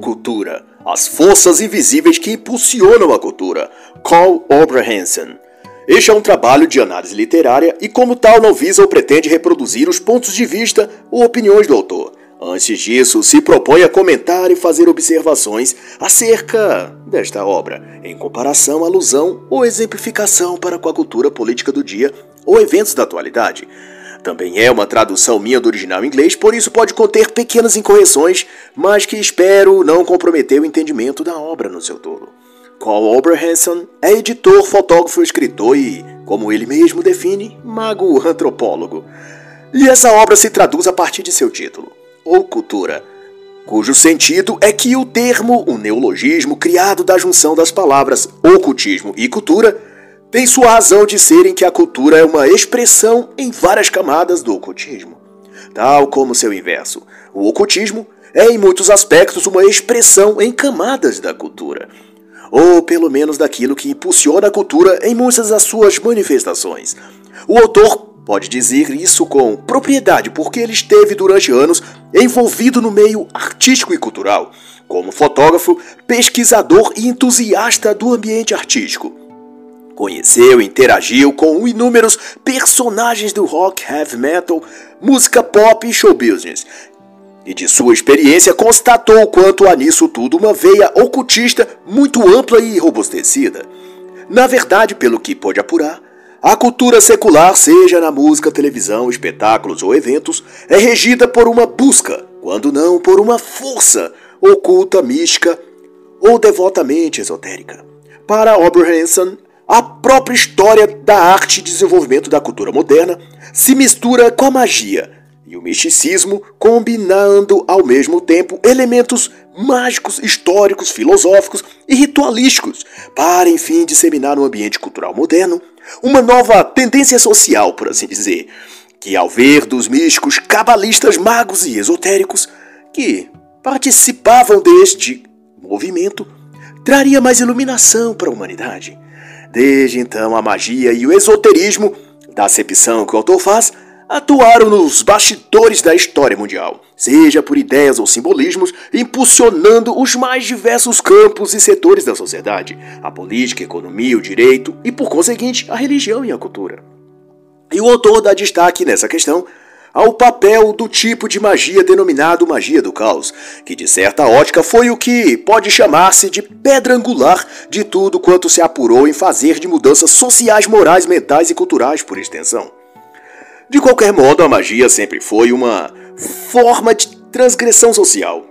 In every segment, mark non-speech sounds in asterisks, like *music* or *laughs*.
cultura, as forças invisíveis que impulsionam a cultura, Carl Oberhansen. Este é um trabalho de análise literária e, como tal, não visa ou pretende reproduzir os pontos de vista ou opiniões do autor. Antes disso, se propõe a comentar e fazer observações acerca desta obra, em comparação, alusão ou exemplificação para com a cultura política do dia ou eventos da atualidade. Também é uma tradução minha do original inglês, por isso pode conter pequenas incorreções, mas que espero não comprometer o entendimento da obra no seu todo. Carl Oberhanson é editor, fotógrafo, escritor e, como ele mesmo define, mago antropólogo. E essa obra se traduz a partir de seu título, ou cultura, cujo sentido é que o termo, um neologismo criado da junção das palavras ocultismo e cultura, tem sua razão de ser em que a cultura é uma expressão em várias camadas do ocultismo. Tal como seu inverso, o ocultismo é em muitos aspectos uma expressão em camadas da cultura, ou pelo menos daquilo que impulsiona a cultura em muitas das suas manifestações. O autor pode dizer isso com propriedade porque ele esteve durante anos envolvido no meio artístico e cultural, como fotógrafo, pesquisador e entusiasta do ambiente artístico. Conheceu e interagiu com inúmeros personagens do rock, heavy metal, música pop e show business. E de sua experiência constatou quanto há nisso tudo uma veia ocultista muito ampla e robustecida. Na verdade, pelo que pôde apurar, a cultura secular, seja na música, televisão, espetáculos ou eventos, é regida por uma busca, quando não por uma força oculta, mística ou devotamente esotérica. Para Oberhanson, a própria história da arte e desenvolvimento da cultura moderna se mistura com a magia e o misticismo, combinando ao mesmo tempo elementos mágicos, históricos, filosóficos e ritualísticos, para enfim disseminar no ambiente cultural moderno uma nova tendência social, por assim dizer, que ao ver dos místicos, cabalistas, magos e esotéricos que participavam deste movimento, traria mais iluminação para a humanidade. Desde então, a magia e o esoterismo, da acepção que o autor faz, atuaram nos bastidores da história mundial, seja por ideias ou simbolismos, impulsionando os mais diversos campos e setores da sociedade, a política, a economia, o direito e, por conseguinte, a religião e a cultura. E o autor dá destaque nessa questão ao papel do tipo de magia denominado magia do caos, que de certa ótica foi o que pode chamar-se de pedra angular de tudo quanto se apurou em fazer de mudanças sociais, morais, mentais e culturais por extensão. De qualquer modo, a magia sempre foi uma forma de transgressão social,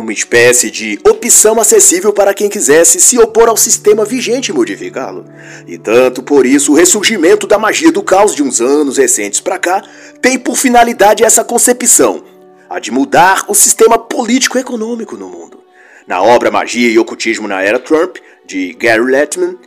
uma espécie de opção acessível para quem quisesse se opor ao sistema vigente e modificá-lo. E tanto por isso o ressurgimento da magia do caos de uns anos recentes para cá tem por finalidade essa concepção, a de mudar o sistema político-econômico no mundo. Na obra Magia e Ocultismo na Era Trump, de Gary Lettman,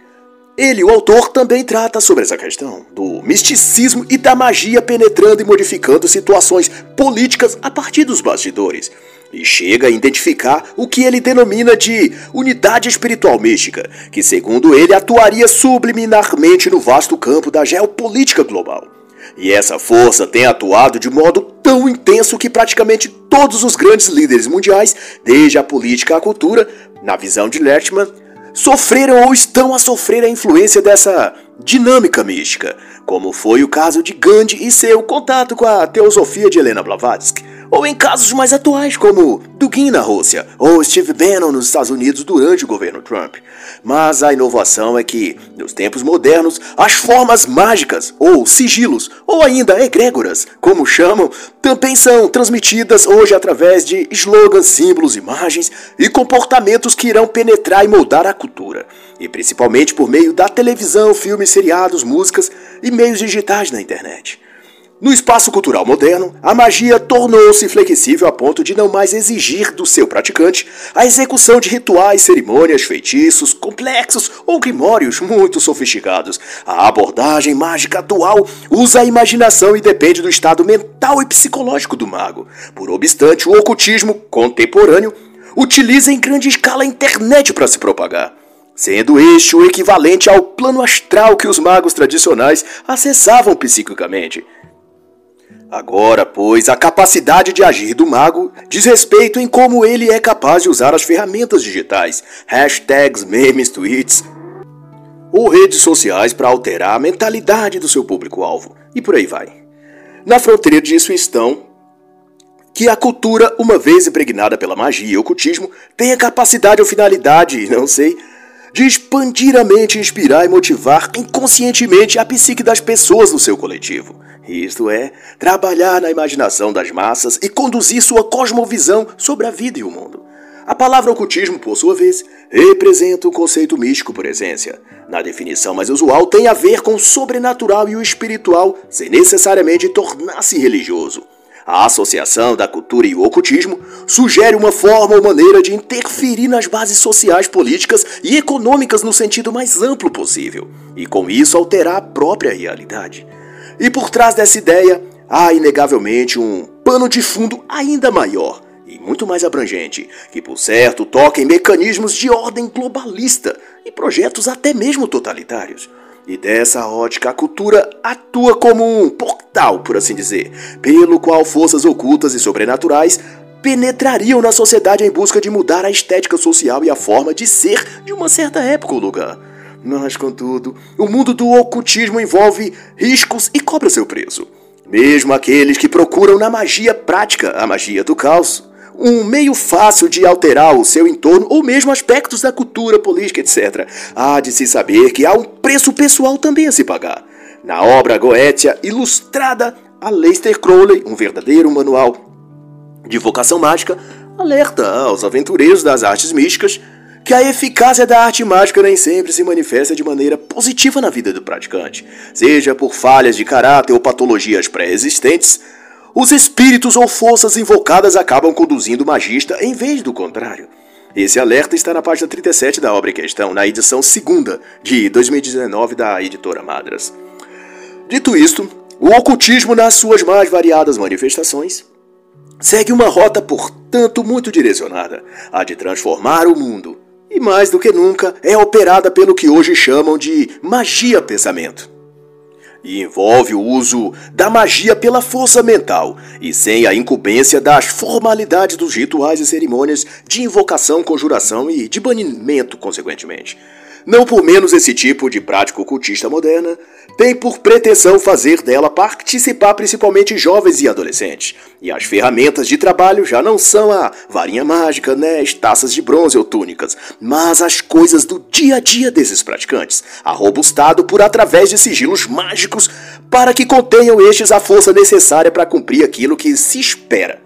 ele, o autor, também trata sobre essa questão do misticismo e da magia penetrando e modificando situações políticas a partir dos bastidores e chega a identificar o que ele denomina de unidade espiritual mística, que, segundo ele, atuaria subliminarmente no vasto campo da geopolítica global. E essa força tem atuado de modo tão intenso que praticamente todos os grandes líderes mundiais, desde a política à cultura, na visão de Lertman, sofreram ou estão a sofrer a influência dessa dinâmica mística, como foi o caso de Gandhi e seu contato com a teosofia de Helena Blavatsky ou em casos mais atuais como Dugin na Rússia ou Steve Bannon nos Estados Unidos durante o governo Trump. Mas a inovação é que, nos tempos modernos, as formas mágicas ou sigilos, ou ainda egrégoras, como chamam, também são transmitidas hoje através de slogans, símbolos, imagens e comportamentos que irão penetrar e moldar a cultura, e principalmente por meio da televisão, filmes, seriados, músicas e meios digitais na internet. No espaço cultural moderno, a magia tornou-se flexível a ponto de não mais exigir do seu praticante a execução de rituais, cerimônias, feitiços complexos ou grimórios muito sofisticados. A abordagem mágica atual usa a imaginação e depende do estado mental e psicológico do mago. Por obstante, o ocultismo contemporâneo utiliza em grande escala a internet para se propagar sendo este o equivalente ao plano astral que os magos tradicionais acessavam psiquicamente. Agora, pois, a capacidade de agir do mago diz respeito em como ele é capaz de usar as ferramentas digitais, hashtags, memes, tweets ou redes sociais para alterar a mentalidade do seu público-alvo, e por aí vai. Na fronteira disso estão que a cultura, uma vez impregnada pela magia e ocultismo, tem a capacidade ou finalidade, *laughs* não sei, de expandir a mente, inspirar e motivar inconscientemente a psique das pessoas no seu coletivo. Isto é, trabalhar na imaginação das massas e conduzir sua cosmovisão sobre a vida e o mundo. A palavra ocultismo, por sua vez, representa um conceito místico por essência. Na definição mais usual, tem a ver com o sobrenatural e o espiritual, sem necessariamente tornar-se religioso. A associação da cultura e o ocultismo sugere uma forma ou maneira de interferir nas bases sociais, políticas e econômicas no sentido mais amplo possível, e com isso alterar a própria realidade. E por trás dessa ideia há inegavelmente um pano de fundo ainda maior e muito mais abrangente, que por certo toca em mecanismos de ordem globalista e projetos até mesmo totalitários. E dessa ótica, a cultura atua como um portal, por assim dizer, pelo qual forças ocultas e sobrenaturais penetrariam na sociedade em busca de mudar a estética social e a forma de ser de uma certa época ou lugar. Mas, contudo, o mundo do ocultismo envolve riscos e cobra seu preço. Mesmo aqueles que procuram na magia prática, a magia do caos, um meio fácil de alterar o seu entorno ou mesmo aspectos da cultura, política, etc. Há de se saber que há um preço pessoal também a se pagar. Na obra Goetia, ilustrada, a Lester Crowley, um verdadeiro manual de vocação mágica, alerta aos aventureiros das artes místicas que a eficácia da arte mágica nem sempre se manifesta de maneira positiva na vida do praticante, seja por falhas de caráter ou patologias pré-existentes. Os espíritos ou forças invocadas acabam conduzindo o magista em vez do contrário. Esse alerta está na página 37 da obra em questão, na edição segunda de 2019 da editora Madras. Dito isto, o ocultismo, nas suas mais variadas manifestações, segue uma rota, portanto, muito direcionada a de transformar o mundo e mais do que nunca é operada pelo que hoje chamam de magia pensamento. E envolve o uso da magia pela força mental e sem a incumbência das formalidades dos rituais e cerimônias de invocação, conjuração e de banimento, consequentemente. Não por menos esse tipo de prática ocultista moderna tem por pretensão fazer dela participar principalmente jovens e adolescentes. E as ferramentas de trabalho já não são a varinha mágica, né, taças de bronze ou túnicas, mas as coisas do dia a dia desses praticantes, arrobustado por através de sigilos mágicos para que contenham estes a força necessária para cumprir aquilo que se espera.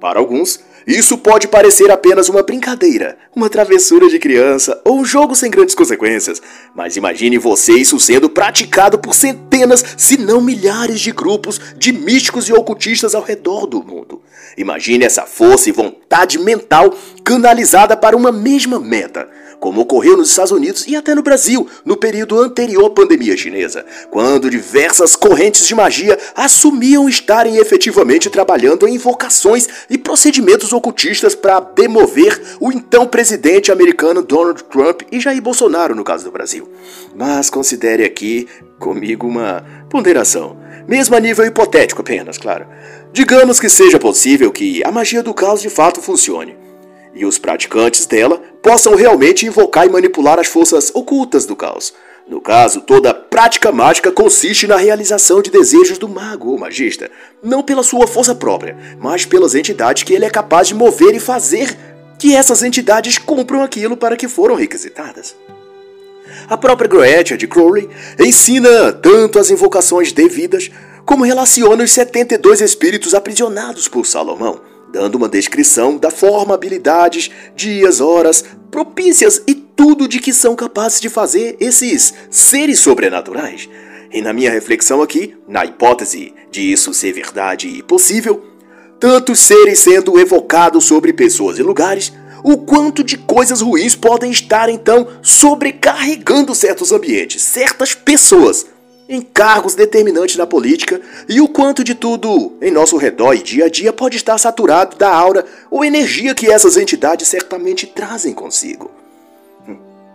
Para alguns, isso pode parecer apenas uma brincadeira, uma travessura de criança ou um jogo sem grandes consequências, mas imagine você isso sendo praticado por centenas, se não milhares de grupos de místicos e ocultistas ao redor do mundo. Imagine essa força e vontade mental canalizada para uma mesma meta como ocorreu nos Estados Unidos e até no Brasil, no período anterior à pandemia chinesa, quando diversas correntes de magia assumiam estarem efetivamente trabalhando em invocações e procedimentos ocultistas para demover o então presidente americano Donald Trump e Jair Bolsonaro, no caso do Brasil. Mas considere aqui comigo uma ponderação, mesmo a nível hipotético apenas, claro. Digamos que seja possível que a magia do caos de fato funcione e os praticantes dela possam realmente invocar e manipular as forças ocultas do caos. No caso, toda prática mágica consiste na realização de desejos do mago ou magista, não pela sua força própria, mas pelas entidades que ele é capaz de mover e fazer que essas entidades cumpram aquilo para que foram requisitadas. A própria Groetia de Crowley ensina tanto as invocações devidas, como relaciona os 72 espíritos aprisionados por Salomão, dando uma descrição da forma, habilidades, dias, horas, propícias e tudo de que são capazes de fazer esses seres sobrenaturais. E na minha reflexão aqui, na hipótese de isso ser verdade e possível, tantos seres sendo evocados sobre pessoas e lugares, o quanto de coisas ruins podem estar então sobrecarregando certos ambientes, certas pessoas em cargos determinantes na política e o quanto de tudo em nosso redor e dia a dia pode estar saturado da aura ou energia que essas entidades certamente trazem consigo.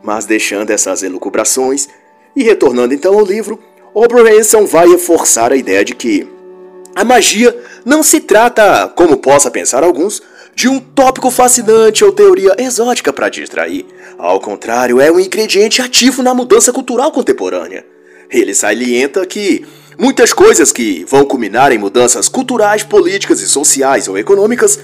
Mas deixando essas elucubrações e retornando então ao livro, Oberhanson vai reforçar a ideia de que A magia não se trata, como possa pensar alguns, de um tópico fascinante ou teoria exótica para distrair. Ao contrário, é um ingrediente ativo na mudança cultural contemporânea. Ele salienta que muitas coisas que vão culminar em mudanças culturais, políticas e sociais ou econômicas,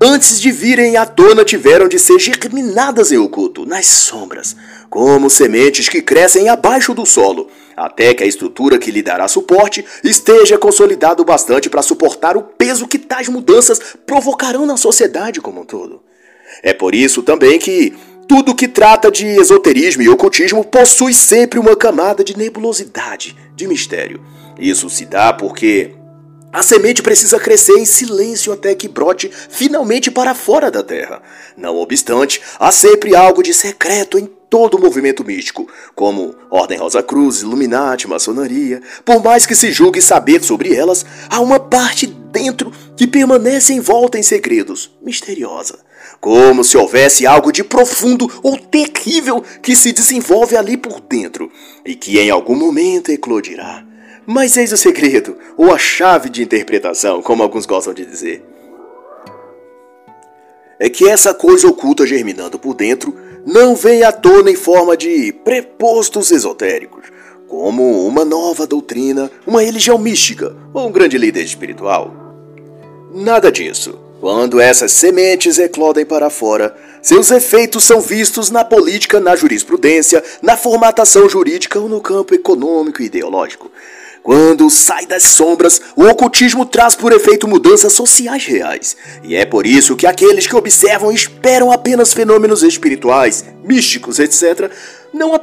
antes de virem à tona, tiveram de ser germinadas em oculto, nas sombras, como sementes que crescem abaixo do solo até que a estrutura que lhe dará suporte esteja consolidado bastante para suportar o peso que tais mudanças provocarão na sociedade como um todo. É por isso também que tudo que trata de esoterismo e ocultismo possui sempre uma camada de nebulosidade, de mistério. Isso se dá porque a semente precisa crescer em silêncio até que brote finalmente para fora da terra. Não obstante, há sempre algo de secreto em todo movimento místico, como Ordem Rosa Cruz, Illuminati, Maçonaria. Por mais que se julgue saber sobre elas, há uma parte dentro que permanece envolta em segredos, misteriosa. Como se houvesse algo de profundo ou terrível que se desenvolve ali por dentro e que em algum momento eclodirá. Mas eis o segredo, ou a chave de interpretação, como alguns gostam de dizer. É que essa coisa oculta germinando por dentro não vem à tona em forma de prepostos esotéricos, como uma nova doutrina, uma religião mística ou um grande líder espiritual. Nada disso. Quando essas sementes eclodem para fora, seus efeitos são vistos na política, na jurisprudência, na formatação jurídica ou no campo econômico e ideológico. Quando sai das sombras, o ocultismo traz por efeito mudanças sociais reais. E é por isso que aqueles que observam e esperam apenas fenômenos espirituais, místicos, etc., não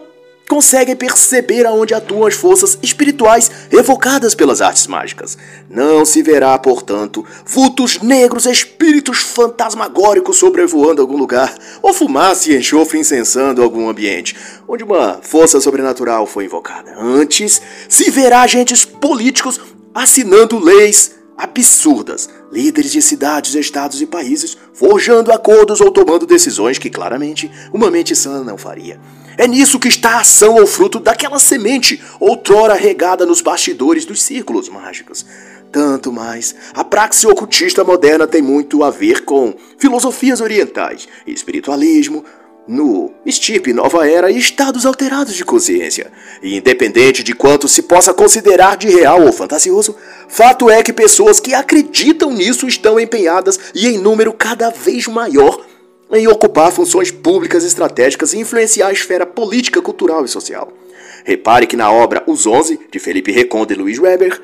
conseguem perceber aonde atuam as forças espirituais evocadas pelas artes mágicas. Não se verá, portanto, vultos negros, espíritos fantasmagóricos sobrevoando algum lugar, ou fumaça e enxofre incensando algum ambiente, onde uma força sobrenatural foi invocada. Antes, se verá agentes políticos assinando leis absurdas, líderes de cidades, estados e países forjando acordos ou tomando decisões que claramente uma mente sã não faria. É nisso que está a ação ou fruto daquela semente, outrora regada nos bastidores dos círculos mágicos. Tanto mais, a praxe ocultista moderna tem muito a ver com filosofias orientais, espiritualismo, no estirpe nova era e estados alterados de consciência. E independente de quanto se possa considerar de real ou fantasioso, fato é que pessoas que acreditam nisso estão empenhadas e em número cada vez maior em ocupar funções públicas estratégicas e influenciar a esfera política, cultural e social. Repare que na obra Os Onze, de Felipe Reconde e Luiz Weber,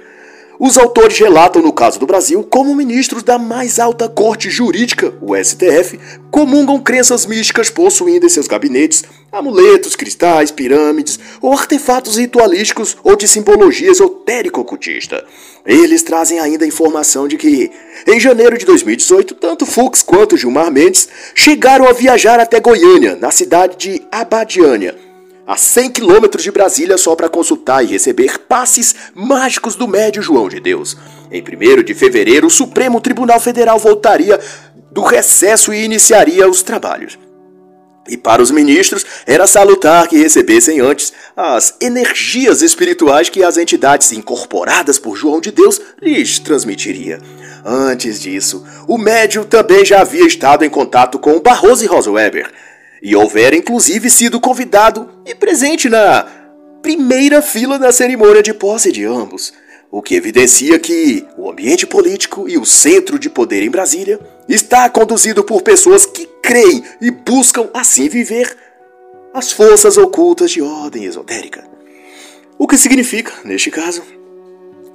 os autores relatam, no caso do Brasil, como ministros da mais alta corte jurídica, o STF, comungam crenças místicas possuindo em seus gabinetes amuletos, cristais, pirâmides ou artefatos ritualísticos ou de simbologia esotérico-ocultista. Eles trazem ainda a informação de que, em janeiro de 2018, tanto Fux quanto Gilmar Mendes chegaram a viajar até Goiânia, na cidade de Abadiânia, a 100 quilômetros de Brasília só para consultar e receber passes mágicos do médio João de Deus. Em 1 de fevereiro, o Supremo Tribunal Federal voltaria do recesso e iniciaria os trabalhos. E para os ministros era salutar que recebessem antes as energias espirituais que as entidades incorporadas por João de Deus lhes transmitiria. Antes disso, o médium também já havia estado em contato com Barroso e Rosa Weber, e houvera inclusive sido convidado e presente na primeira fila da cerimônia de posse de ambos, o que evidencia que o ambiente político e o centro de poder em Brasília está conduzido por pessoas que creem e buscam assim viver as forças ocultas de ordem esotérica. O que significa, neste caso,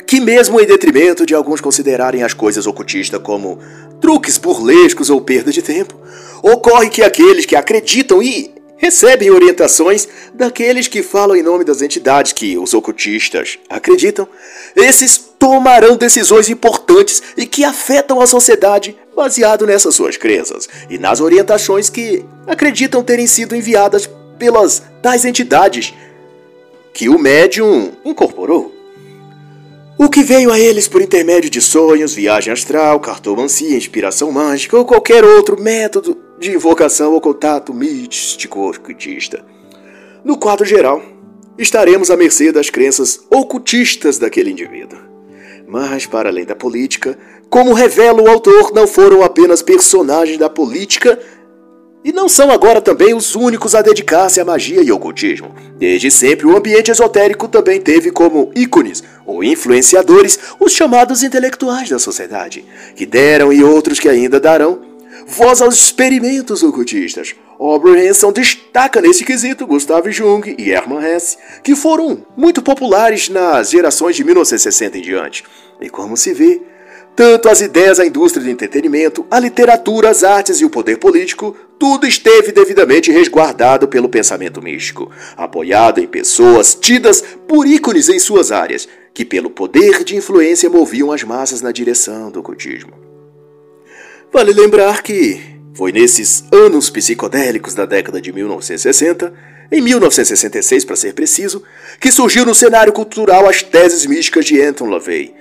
que mesmo em detrimento de alguns considerarem as coisas ocultistas como truques burlescos ou perda de tempo, ocorre que aqueles que acreditam e recebem orientações daqueles que falam em nome das entidades que os ocultistas acreditam, esses tomarão decisões importantes e que afetam a sociedade baseado nessas suas crenças e nas orientações que acreditam terem sido enviadas pelas tais entidades que o médium incorporou. O que veio a eles por intermédio de sonhos, viagem astral, cartomancia, inspiração mágica ou qualquer outro método de invocação ou contato místico ocultista. No quadro geral, estaremos à mercê das crenças ocultistas daquele indivíduo. Mas, para além da política, como revela o autor, não foram apenas personagens da política e não são agora também os únicos a dedicar-se à magia e ocultismo. Desde sempre, o ambiente esotérico também teve como ícones ou influenciadores os chamados intelectuais da sociedade, que deram e outros que ainda darão voz aos experimentos ocultistas. Hanson destaca nesse quesito Gustav Jung e Hermann Hesse, que foram muito populares nas gerações de 1960 em diante. E como se vê, tanto as ideias da indústria do entretenimento, a literatura, as artes e o poder político, tudo esteve devidamente resguardado pelo pensamento místico, apoiado em pessoas tidas por ícones em suas áreas, que pelo poder de influência moviam as massas na direção do ocultismo. Vale lembrar que foi nesses anos psicodélicos da década de 1960, em 1966 para ser preciso, que surgiu no cenário cultural as teses místicas de Anton LaVey,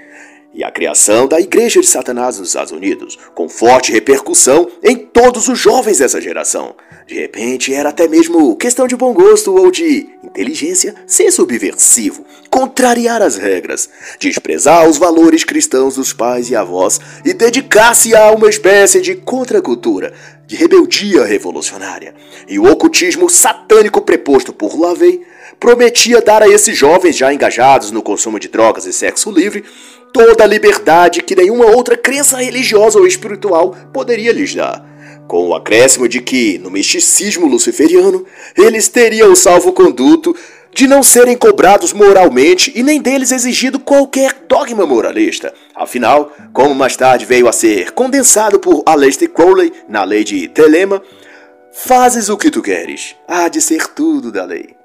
e a criação da Igreja de Satanás nos Estados Unidos, com forte repercussão em todos os jovens dessa geração. De repente, era até mesmo questão de bom gosto ou de inteligência ser subversivo, contrariar as regras, desprezar os valores cristãos dos pais e avós e dedicar-se a uma espécie de contracultura, de rebeldia revolucionária. E o ocultismo satânico preposto por Lavey prometia dar a esses jovens já engajados no consumo de drogas e sexo livre toda a liberdade que nenhuma outra crença religiosa ou espiritual poderia lhes dar. Com o acréscimo de que, no misticismo luciferiano, eles teriam o salvo-conduto de não serem cobrados moralmente e nem deles exigido qualquer dogma moralista. Afinal, como mais tarde veio a ser condensado por Aleister Crowley na lei de Telema, fazes o que tu queres, há de ser tudo da lei.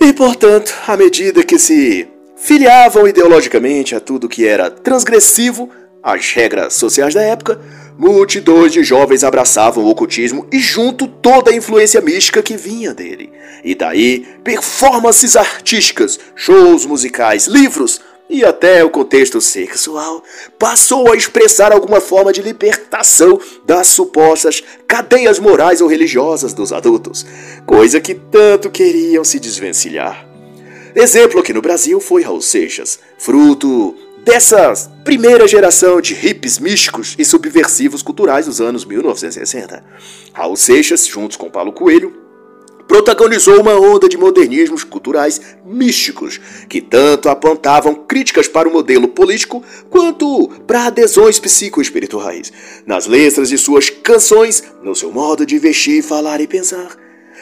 E portanto, à medida que se filiavam ideologicamente a tudo que era transgressivo às regras sociais da época, multidões de jovens abraçavam o ocultismo e junto toda a influência mística que vinha dele. E daí, performances artísticas, shows musicais, livros e até o contexto sexual passou a expressar alguma forma de libertação das supostas cadeias morais ou religiosas dos adultos, coisa que tanto queriam se desvencilhar. Exemplo aqui no Brasil foi Raul Seixas, fruto dessa primeira geração de hippies místicos e subversivos culturais dos anos 1960. Raul Seixas, juntos com Paulo Coelho, protagonizou uma onda de modernismos culturais místicos que tanto apontavam críticas para o modelo político quanto para adesões psicoespirituais. Nas letras de suas canções, no seu modo de vestir, falar e pensar,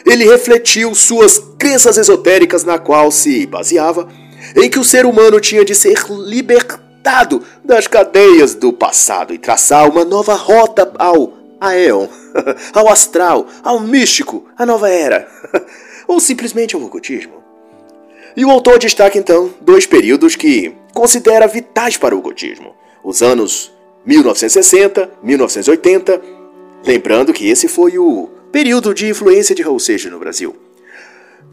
ele refletiu suas crenças esotéricas na qual se baseava, em que o ser humano tinha de ser libertado das cadeias do passado e traçar uma nova rota ao Aeon, *laughs* ao astral, ao místico, à nova era, *laughs* ou simplesmente ao ocultismo. E o autor destaca então dois períodos que considera vitais para o ocultismo: os anos 1960, 1980, lembrando que esse foi o período de influência de Seixas no Brasil.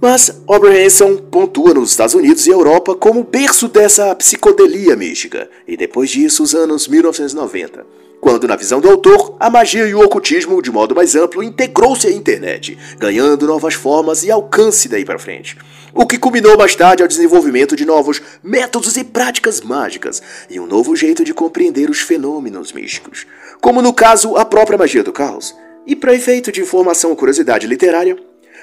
Mas Oberhanson pontua nos Estados Unidos e Europa como berço dessa psicodelia mística, e depois disso os anos 1990, quando, na visão do autor, a magia e o ocultismo, de modo mais amplo, integrou-se à internet, ganhando novas formas e alcance daí para frente. O que culminou mais tarde ao desenvolvimento de novos métodos e práticas mágicas e um novo jeito de compreender os fenômenos místicos, como no caso a própria magia do caos e para efeito de informação ou curiosidade literária,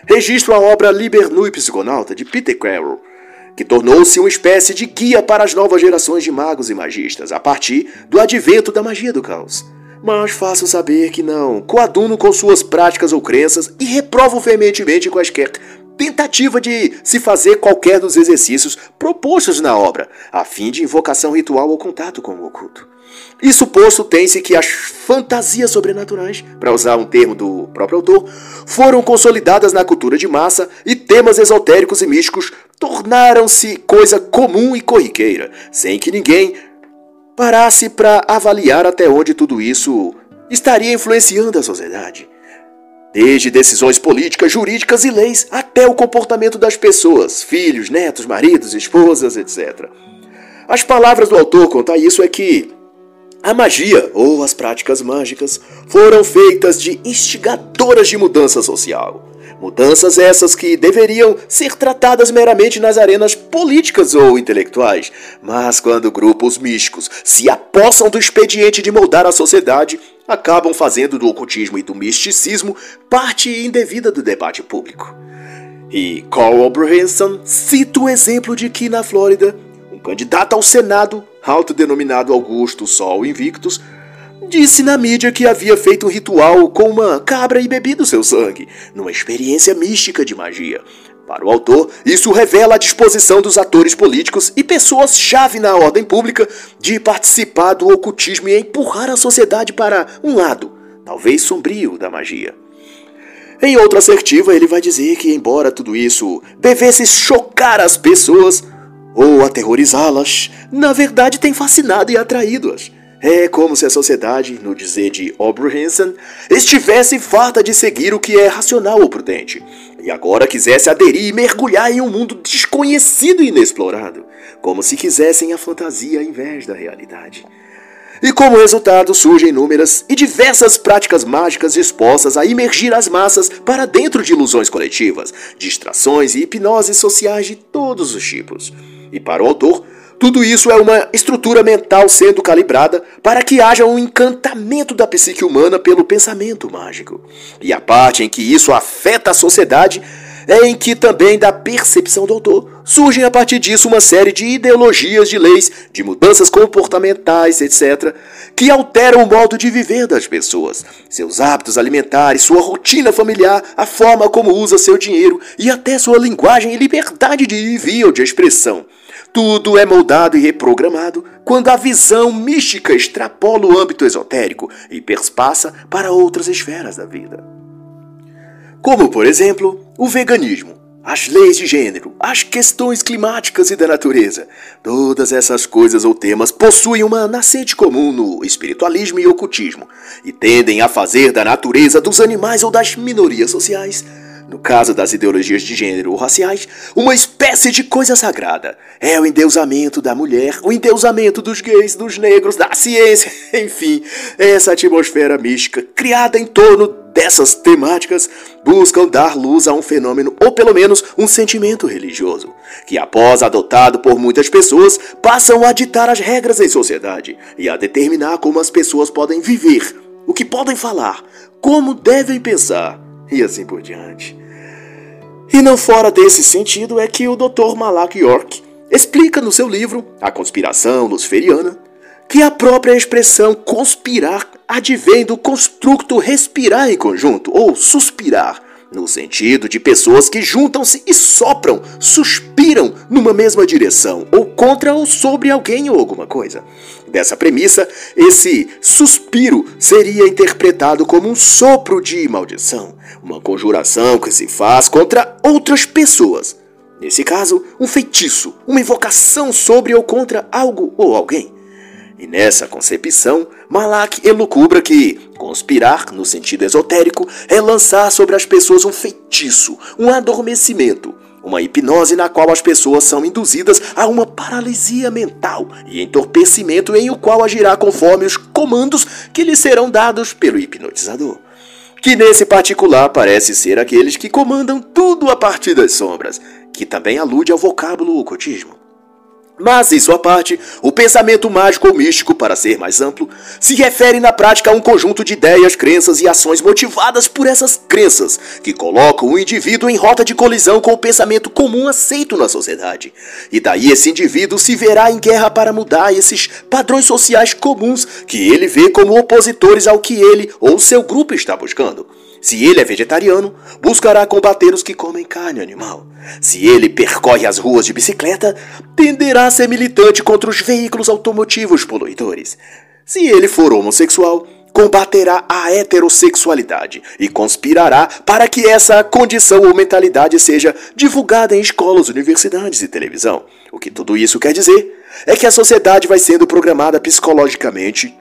registro a obra Liber Nui Psiconauta de Peter Carroll, que tornou-se uma espécie de guia para as novas gerações de magos e magistas a partir do advento da magia do caos. Mas faço saber que não coaduno com suas práticas ou crenças e reprovo veementemente quaisquer tentativa de se fazer qualquer dos exercícios propostos na obra, a fim de invocação ritual ou contato com o oculto. Isso posto, tem-se que as fantasias sobrenaturais, para usar um termo do próprio autor, foram consolidadas na cultura de massa e temas esotéricos e místicos tornaram-se coisa comum e corriqueira, sem que ninguém parasse para avaliar até onde tudo isso estaria influenciando a sociedade. Desde decisões políticas, jurídicas e leis, até o comportamento das pessoas, filhos, netos, maridos, esposas, etc. As palavras do autor quanto a isso é que A magia, ou as práticas mágicas, foram feitas de instigadoras de mudança social. Mudanças essas que deveriam ser tratadas meramente nas arenas políticas ou intelectuais, mas quando grupos místicos se apossam do expediente de moldar a sociedade, acabam fazendo do ocultismo e do misticismo parte indevida do debate público. E Carl Abrahamson cita o exemplo de que na Flórida, um candidato ao Senado autodenominado Augusto Sol Invictus, disse na mídia que havia feito um ritual com uma cabra e bebido seu sangue, numa experiência mística de magia. Para o autor, isso revela a disposição dos atores políticos e pessoas-chave na ordem pública de participar do ocultismo e empurrar a sociedade para um lado, talvez sombrio, da magia. Em outra assertiva, ele vai dizer que, embora tudo isso devesse chocar as pessoas, ou aterrorizá-las, na verdade tem fascinado e atraído-as. É como se a sociedade, no dizer de Aubrey Hanson, estivesse farta de seguir o que é racional ou prudente, e agora quisesse aderir e mergulhar em um mundo desconhecido e inexplorado, como se quisessem a fantasia ao invés da realidade. E como resultado surgem inúmeras e diversas práticas mágicas dispostas a imergir as massas para dentro de ilusões coletivas, distrações e hipnoses sociais de todos os tipos. E para o autor, tudo isso é uma estrutura mental sendo calibrada para que haja um encantamento da psique humana pelo pensamento mágico. E a parte em que isso afeta a sociedade em que também da percepção do autor surgem a partir disso uma série de ideologias de leis, de mudanças comportamentais, etc., que alteram o modo de viver das pessoas, seus hábitos alimentares, sua rotina familiar, a forma como usa seu dinheiro e até sua linguagem e liberdade de envio de expressão. Tudo é moldado e reprogramado quando a visão mística extrapola o âmbito esotérico e perspassa para outras esferas da vida. Como, por exemplo, o veganismo, as leis de gênero, as questões climáticas e da natureza. Todas essas coisas ou temas possuem uma nascente comum no espiritualismo e ocultismo e tendem a fazer da natureza dos animais ou das minorias sociais no caso das ideologias de gênero ou raciais, uma espécie de coisa sagrada. É o endeusamento da mulher, o endeusamento dos gays, dos negros, da ciência, *laughs* enfim, essa atmosfera mística criada em torno dessas temáticas buscam dar luz a um fenômeno ou pelo menos um sentimento religioso, que após adotado por muitas pessoas, passam a ditar as regras em sociedade e a determinar como as pessoas podem viver, o que podem falar, como devem pensar e assim por diante. E não fora desse sentido é que o Dr. Malak York explica no seu livro A Conspiração Luciferiana que a própria expressão conspirar advém do construto respirar em conjunto ou suspirar, no sentido de pessoas que juntam-se e sopram, suspiram numa mesma direção, ou contra ou sobre alguém ou alguma coisa. Dessa premissa, esse suspiro seria interpretado como um sopro de maldição, uma conjuração que se faz contra outras pessoas. Nesse caso, um feitiço, uma invocação sobre ou contra algo ou alguém. E nessa concepção, Malak elucubra que conspirar, no sentido esotérico, é lançar sobre as pessoas um feitiço, um adormecimento, uma hipnose na qual as pessoas são induzidas a uma paralisia mental e entorpecimento em o qual agirá conforme os comandos que lhes serão dados pelo hipnotizador. Que nesse particular parece ser aqueles que comandam tudo a partir das sombras, que também alude ao vocábulo ocultismo. Mas, em sua parte, o pensamento mágico ou místico, para ser mais amplo, se refere na prática a um conjunto de ideias, crenças e ações motivadas por essas crenças, que colocam o indivíduo em rota de colisão com o pensamento comum aceito na sociedade. E daí esse indivíduo se verá em guerra para mudar esses padrões sociais comuns que ele vê como opositores ao que ele ou seu grupo está buscando. Se ele é vegetariano, buscará combater os que comem carne animal. Se ele percorre as ruas de bicicleta, tenderá a ser militante contra os veículos automotivos poluidores. Se ele for homossexual, combaterá a heterossexualidade e conspirará para que essa condição ou mentalidade seja divulgada em escolas, universidades e televisão. O que tudo isso quer dizer é que a sociedade vai sendo programada psicologicamente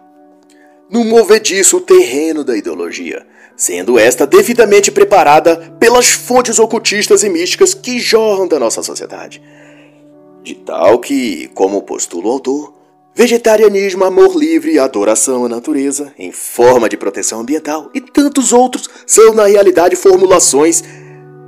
no movediço terreno da ideologia sendo esta devidamente preparada pelas fontes ocultistas e místicas que jorram da nossa sociedade. De tal que, como postula o autor, vegetarianismo, amor livre, adoração à natureza, em forma de proteção ambiental e tantos outros são, na realidade, formulações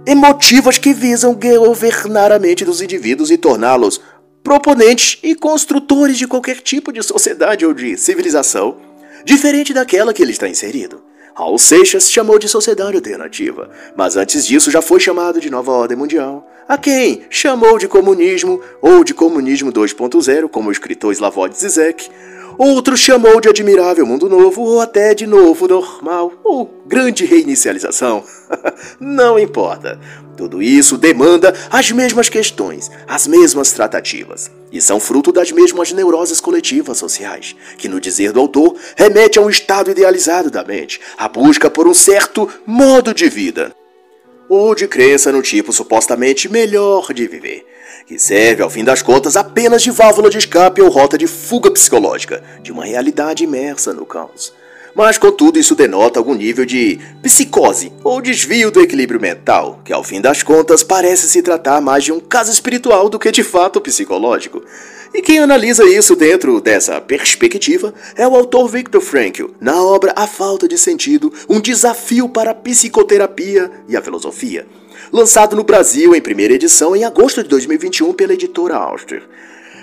emotivas que visam governar a mente dos indivíduos e torná-los proponentes e construtores de qualquer tipo de sociedade ou de civilização diferente daquela que ele está inserido. Raul Seixas chamou de sociedade alternativa, mas antes disso já foi chamado de nova ordem mundial. A quem chamou de comunismo ou de comunismo 2.0, como o escritor Slavoj Zizek, Outro chamou de admirável mundo novo ou até de novo normal ou grande reinicialização. *laughs* Não importa. Tudo isso demanda as mesmas questões, as mesmas tratativas, e são fruto das mesmas neuroses coletivas sociais, que, no dizer do autor, remete a um estado idealizado da mente, a busca por um certo modo de vida, ou de crença no tipo supostamente melhor de viver que serve, ao fim das contas, apenas de válvula de escape ou rota de fuga psicológica de uma realidade imersa no caos. Mas, contudo, isso denota algum nível de psicose ou desvio do equilíbrio mental, que, ao fim das contas, parece se tratar mais de um caso espiritual do que de fato psicológico. E quem analisa isso dentro dessa perspectiva é o autor Viktor Frankl, na obra A Falta de Sentido, um desafio para a psicoterapia e a filosofia lançado no Brasil em primeira edição em agosto de 2021 pela editora Auster.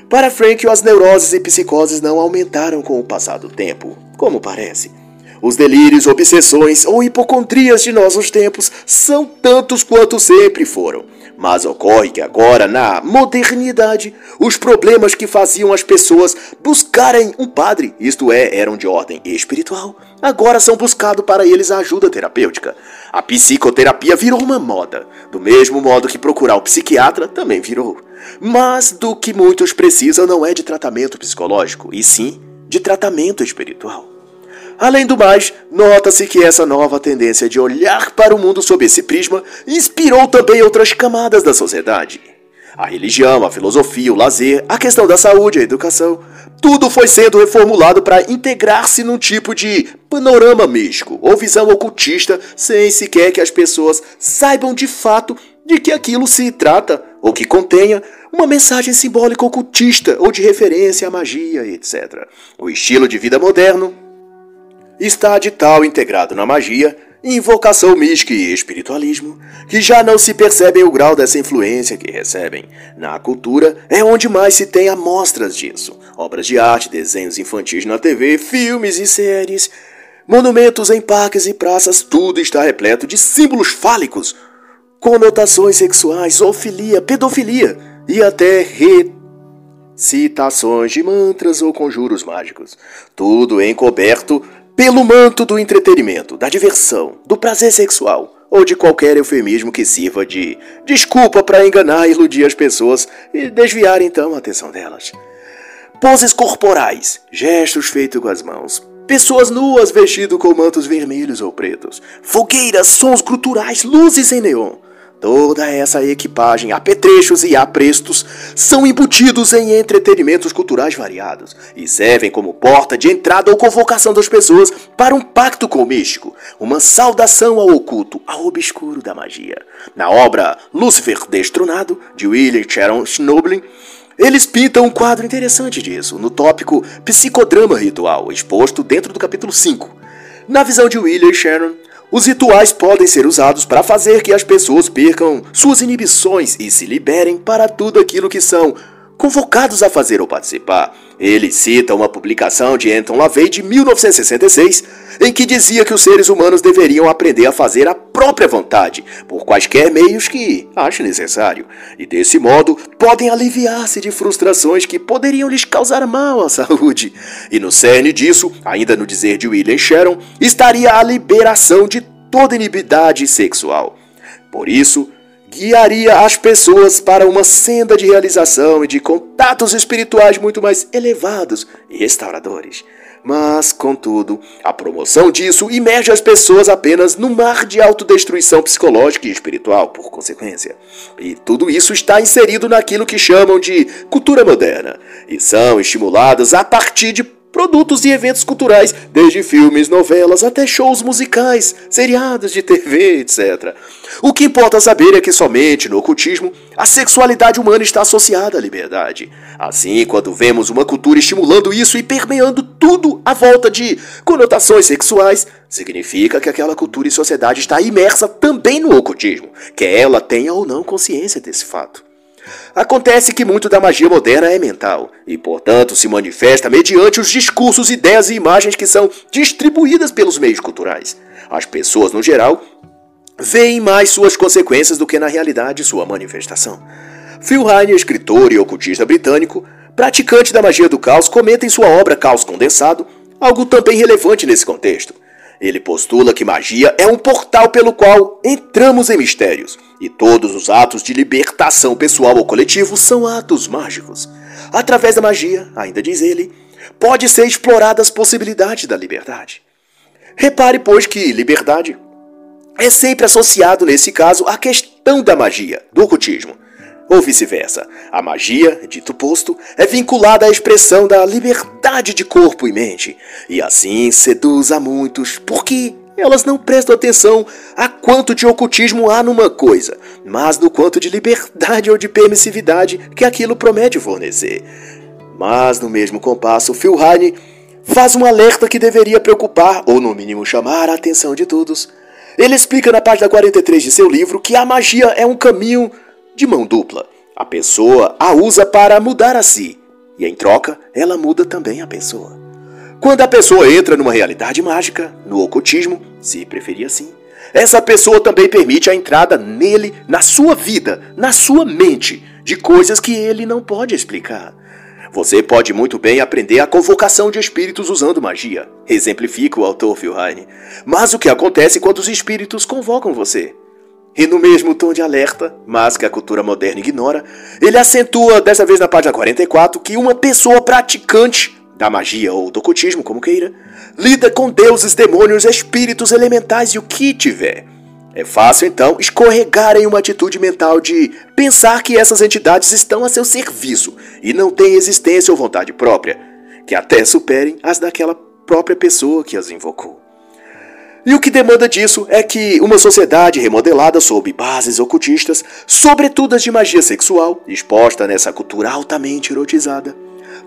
Para Frank, as neuroses e psicoses não aumentaram com o passar do tempo, como parece. Os delírios, obsessões ou hipocondrias de nossos tempos são tantos quanto sempre foram. Mas ocorre que agora, na modernidade, os problemas que faziam as pessoas buscarem um padre, isto é, eram de ordem espiritual, agora são buscados para eles a ajuda terapêutica. A psicoterapia virou uma moda, do mesmo modo que procurar o psiquiatra também virou. Mas do que muitos precisam não é de tratamento psicológico, e sim de tratamento espiritual. Além do mais, nota-se que essa nova tendência de olhar para o mundo sob esse prisma inspirou também outras camadas da sociedade. A religião, a filosofia, o lazer, a questão da saúde, a educação, tudo foi sendo reformulado para integrar-se num tipo de panorama místico ou visão ocultista, sem sequer que as pessoas saibam de fato de que aquilo se trata ou que contenha uma mensagem simbólica ocultista ou de referência à magia, etc. O estilo de vida moderno está de tal integrado na magia, invocação mística e espiritualismo, que já não se percebem o grau dessa influência que recebem. Na cultura é onde mais se tem amostras disso. Obras de arte, desenhos infantis na TV, filmes e séries, monumentos em parques e praças, tudo está repleto de símbolos fálicos, conotações sexuais, zoofilia, pedofilia e até recitações de mantras ou conjuros mágicos. Tudo encoberto pelo manto do entretenimento, da diversão, do prazer sexual ou de qualquer eufemismo que sirva de desculpa para enganar e iludir as pessoas e desviar então a atenção delas. Poses corporais, gestos feitos com as mãos, pessoas nuas vestidas com mantos vermelhos ou pretos, fogueiras, sons culturais, luzes em neon Toda essa equipagem, apetrechos e aprestos são embutidos em entretenimentos culturais variados e servem como porta de entrada ou convocação das pessoas para um pacto com o místico, uma saudação ao oculto, ao obscuro da magia. Na obra Lúcifer Destronado, de William Sharon Schnoblin, eles pintam um quadro interessante disso, no tópico Psicodrama Ritual, exposto dentro do capítulo 5. Na visão de William Sharon, os rituais podem ser usados para fazer que as pessoas percam suas inibições e se liberem para tudo aquilo que são convocados a fazer ou participar. Ele cita uma publicação de Anton LaVey de 1966, em que dizia que os seres humanos deveriam aprender a fazer a própria vontade, por quaisquer meios que ache necessário, e desse modo podem aliviar-se de frustrações que poderiam lhes causar mal à *laughs* saúde. E no cerne disso, ainda no dizer de William Sharon, estaria a liberação de toda inibidade sexual. Por isso, guiaria as pessoas para uma senda de realização e de contatos espirituais muito mais elevados e restauradores. Mas, contudo, a promoção disso imerge as pessoas apenas no mar de autodestruição psicológica e espiritual, por consequência. E tudo isso está inserido naquilo que chamam de cultura moderna, e são estimuladas a partir de produtos e eventos culturais, desde filmes, novelas até shows musicais, seriados de TV, etc. O que importa saber é que somente no ocultismo a sexualidade humana está associada à liberdade. Assim, quando vemos uma cultura estimulando isso e permeando tudo à volta de conotações sexuais, significa que aquela cultura e sociedade está imersa também no ocultismo, quer ela tenha ou não consciência desse fato. Acontece que muito da magia moderna é mental e, portanto, se manifesta mediante os discursos, ideias e imagens que são distribuídas pelos meios culturais. As pessoas, no geral, veem mais suas consequências do que na realidade sua manifestação. Phil Heine, escritor e ocultista britânico, praticante da magia do caos, comenta em sua obra Caos Condensado algo também relevante nesse contexto. Ele postula que magia é um portal pelo qual entramos em mistérios, e todos os atos de libertação pessoal ou coletivo são atos mágicos. Através da magia, ainda diz ele, pode ser explorada as possibilidades da liberdade. Repare, pois, que liberdade é sempre associado, nesse caso, à questão da magia, do ocultismo ou vice-versa. A magia, dito posto, é vinculada à expressão da liberdade de corpo e mente, e assim seduz a muitos, porque elas não prestam atenção a quanto de ocultismo há numa coisa, mas no quanto de liberdade ou de permissividade que aquilo promete fornecer. Mas no mesmo compasso, Phil Heine faz um alerta que deveria preocupar, ou no mínimo chamar a atenção de todos. Ele explica na página 43 de seu livro que a magia é um caminho de mão dupla. A pessoa a usa para mudar a si, e em troca, ela muda também a pessoa. Quando a pessoa entra numa realidade mágica, no ocultismo, se preferir assim, essa pessoa também permite a entrada nele, na sua vida, na sua mente, de coisas que ele não pode explicar. Você pode muito bem aprender a convocação de espíritos usando magia, exemplifica o autor Philheine. Mas o que acontece quando os espíritos convocam você? E no mesmo tom de alerta, mas que a cultura moderna ignora, ele acentua, dessa vez na página 44, que uma pessoa praticante da magia ou do ocultismo, como queira, lida com deuses, demônios, espíritos elementais e o que tiver. É fácil então escorregar em uma atitude mental de pensar que essas entidades estão a seu serviço e não têm existência ou vontade própria, que até superem as daquela própria pessoa que as invocou. E o que demanda disso é que uma sociedade remodelada sob bases ocultistas, sobretudo as de magia sexual, exposta nessa cultura altamente erotizada,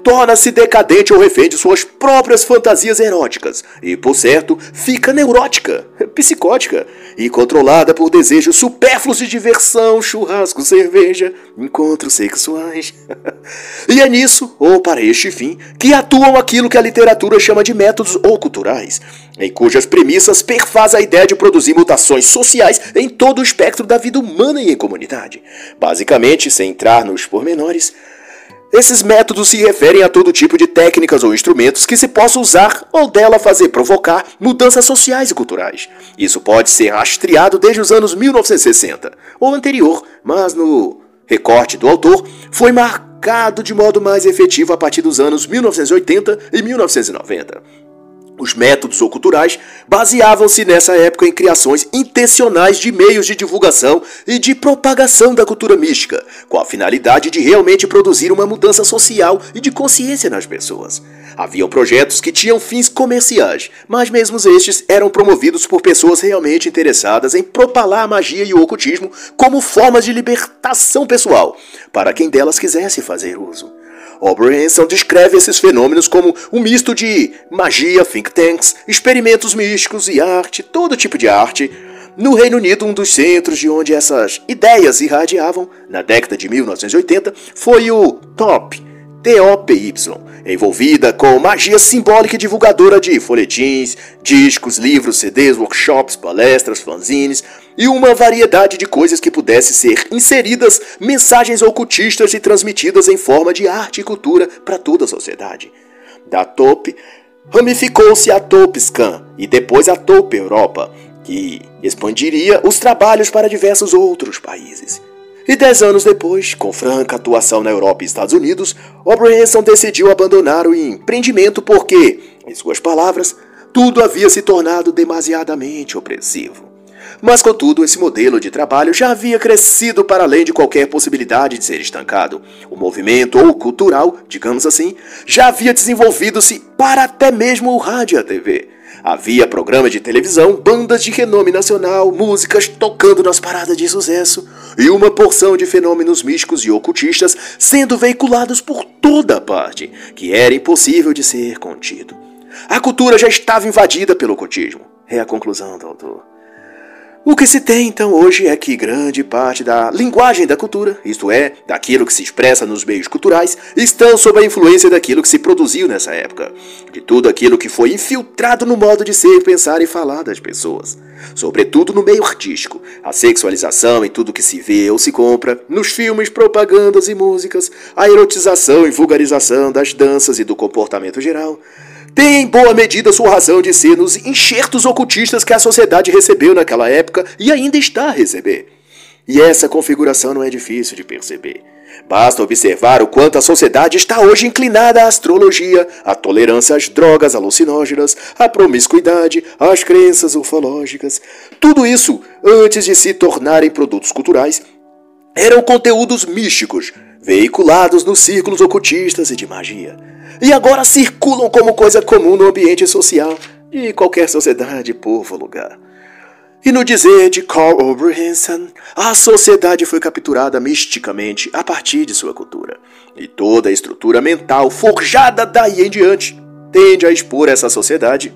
torna-se decadente ou refém de suas próprias fantasias eróticas e, por certo, fica neurótica, psicótica e controlada por desejos supérfluos de diversão, churrasco, cerveja, encontros sexuais. *laughs* e é nisso, ou para este fim, que atuam aquilo que a literatura chama de métodos oculturais, em cujas premissas perfaz a ideia de produzir mutações sociais em todo o espectro da vida humana e em comunidade. Basicamente, sem entrar nos pormenores, esses métodos se referem a todo tipo de técnicas ou instrumentos que se possa usar ou dela fazer provocar mudanças sociais e culturais. Isso pode ser rastreado desde os anos 1960 ou anterior, mas no recorte do autor foi marcado de modo mais efetivo a partir dos anos 1980 e 1990. Os métodos oculturais baseavam-se nessa época em criações intencionais de meios de divulgação e de propagação da cultura mística, com a finalidade de realmente produzir uma mudança social e de consciência nas pessoas. Haviam projetos que tinham fins comerciais, mas mesmo estes eram promovidos por pessoas realmente interessadas em propalar a magia e o ocultismo como formas de libertação pessoal, para quem delas quisesse fazer uso. Oberhenson descreve esses fenômenos como um misto de magia, think tanks, experimentos místicos e arte, todo tipo de arte. No Reino Unido, um dos centros de onde essas ideias irradiavam, na década de 1980, foi o TOP, TOPY, envolvida com magia simbólica e divulgadora de folhetins, discos, livros, CDs, workshops, palestras, fanzines e uma variedade de coisas que pudesse ser inseridas mensagens ocultistas e transmitidas em forma de arte e cultura para toda a sociedade. Da TOP ramificou-se a TOPSCAN e depois a TOP Europa, que expandiria os trabalhos para diversos outros países. E dez anos depois, com franca atuação na Europa e Estados Unidos, Oberhenson decidiu abandonar o empreendimento porque, em suas palavras, tudo havia se tornado demasiadamente opressivo. Mas contudo, esse modelo de trabalho já havia crescido para além de qualquer possibilidade de ser estancado. O movimento ou cultural, digamos assim, já havia desenvolvido-se para até mesmo o rádio e a TV. Havia programas de televisão, bandas de renome nacional, músicas tocando nas paradas de sucesso e uma porção de fenômenos místicos e ocultistas sendo veiculados por toda parte, que era impossível de ser contido. A cultura já estava invadida pelo ocultismo. É a conclusão do autor. O que se tem então hoje é que grande parte da linguagem da cultura, isto é, daquilo que se expressa nos meios culturais, estão sob a influência daquilo que se produziu nessa época, de tudo aquilo que foi infiltrado no modo de ser, pensar e falar das pessoas. Sobretudo no meio artístico, a sexualização em tudo que se vê ou se compra, nos filmes, propagandas e músicas, a erotização e vulgarização das danças e do comportamento geral tem em boa medida sua razão de ser nos enxertos ocultistas que a sociedade recebeu naquela época e ainda está a receber. E essa configuração não é difícil de perceber. Basta observar o quanto a sociedade está hoje inclinada à astrologia, à tolerância às drogas alucinógenas, à promiscuidade, às crenças ufológicas. Tudo isso, antes de se tornarem produtos culturais, eram conteúdos místicos, veiculados nos círculos ocultistas e de magia e agora circulam como coisa comum no ambiente social de qualquer sociedade, povo ou lugar. E no dizer de Carl Oberhansen, a sociedade foi capturada misticamente a partir de sua cultura. E toda a estrutura mental forjada daí em diante tende a expor essa sociedade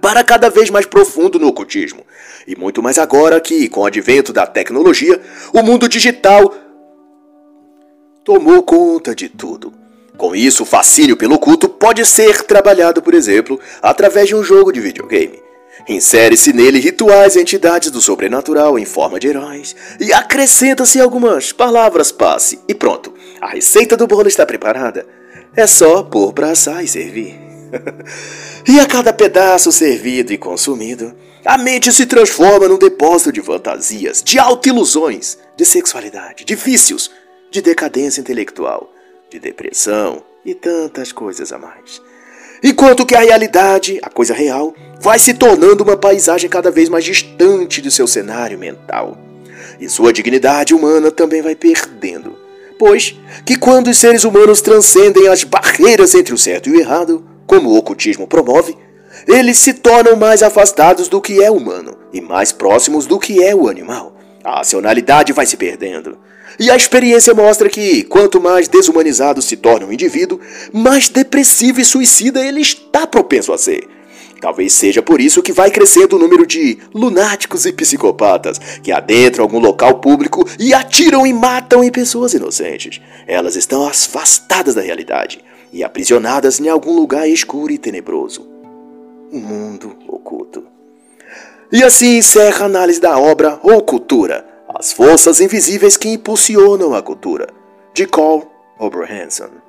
para cada vez mais profundo no ocultismo. E muito mais agora que, com o advento da tecnologia, o mundo digital tomou conta de tudo. Com isso, o fascínio pelo culto pode ser trabalhado, por exemplo, através de um jogo de videogame. Insere-se nele rituais e entidades do sobrenatural em forma de heróis e acrescenta-se algumas palavras passe e pronto. A receita do bolo está preparada. É só pôr pra assar e servir. *laughs* e a cada pedaço servido e consumido, a mente se transforma num depósito de fantasias, de autoilusões, de sexualidade, de vícios, de decadência intelectual de depressão e tantas coisas a mais. Enquanto que a realidade, a coisa real, vai se tornando uma paisagem cada vez mais distante do seu cenário mental. E sua dignidade humana também vai perdendo. Pois que quando os seres humanos transcendem as barreiras entre o certo e o errado, como o ocultismo promove, eles se tornam mais afastados do que é humano e mais próximos do que é o animal. A racionalidade vai se perdendo. E a experiência mostra que, quanto mais desumanizado se torna um indivíduo, mais depressivo e suicida ele está propenso a ser. Talvez seja por isso que vai crescendo o número de lunáticos e psicopatas que adentram algum local público e atiram e matam em pessoas inocentes. Elas estão afastadas da realidade e aprisionadas em algum lugar escuro e tenebroso. Um mundo oculto. E assim encerra a análise da obra ou cultura as forças invisíveis que impulsionam a cultura, de Carl Oberhanson.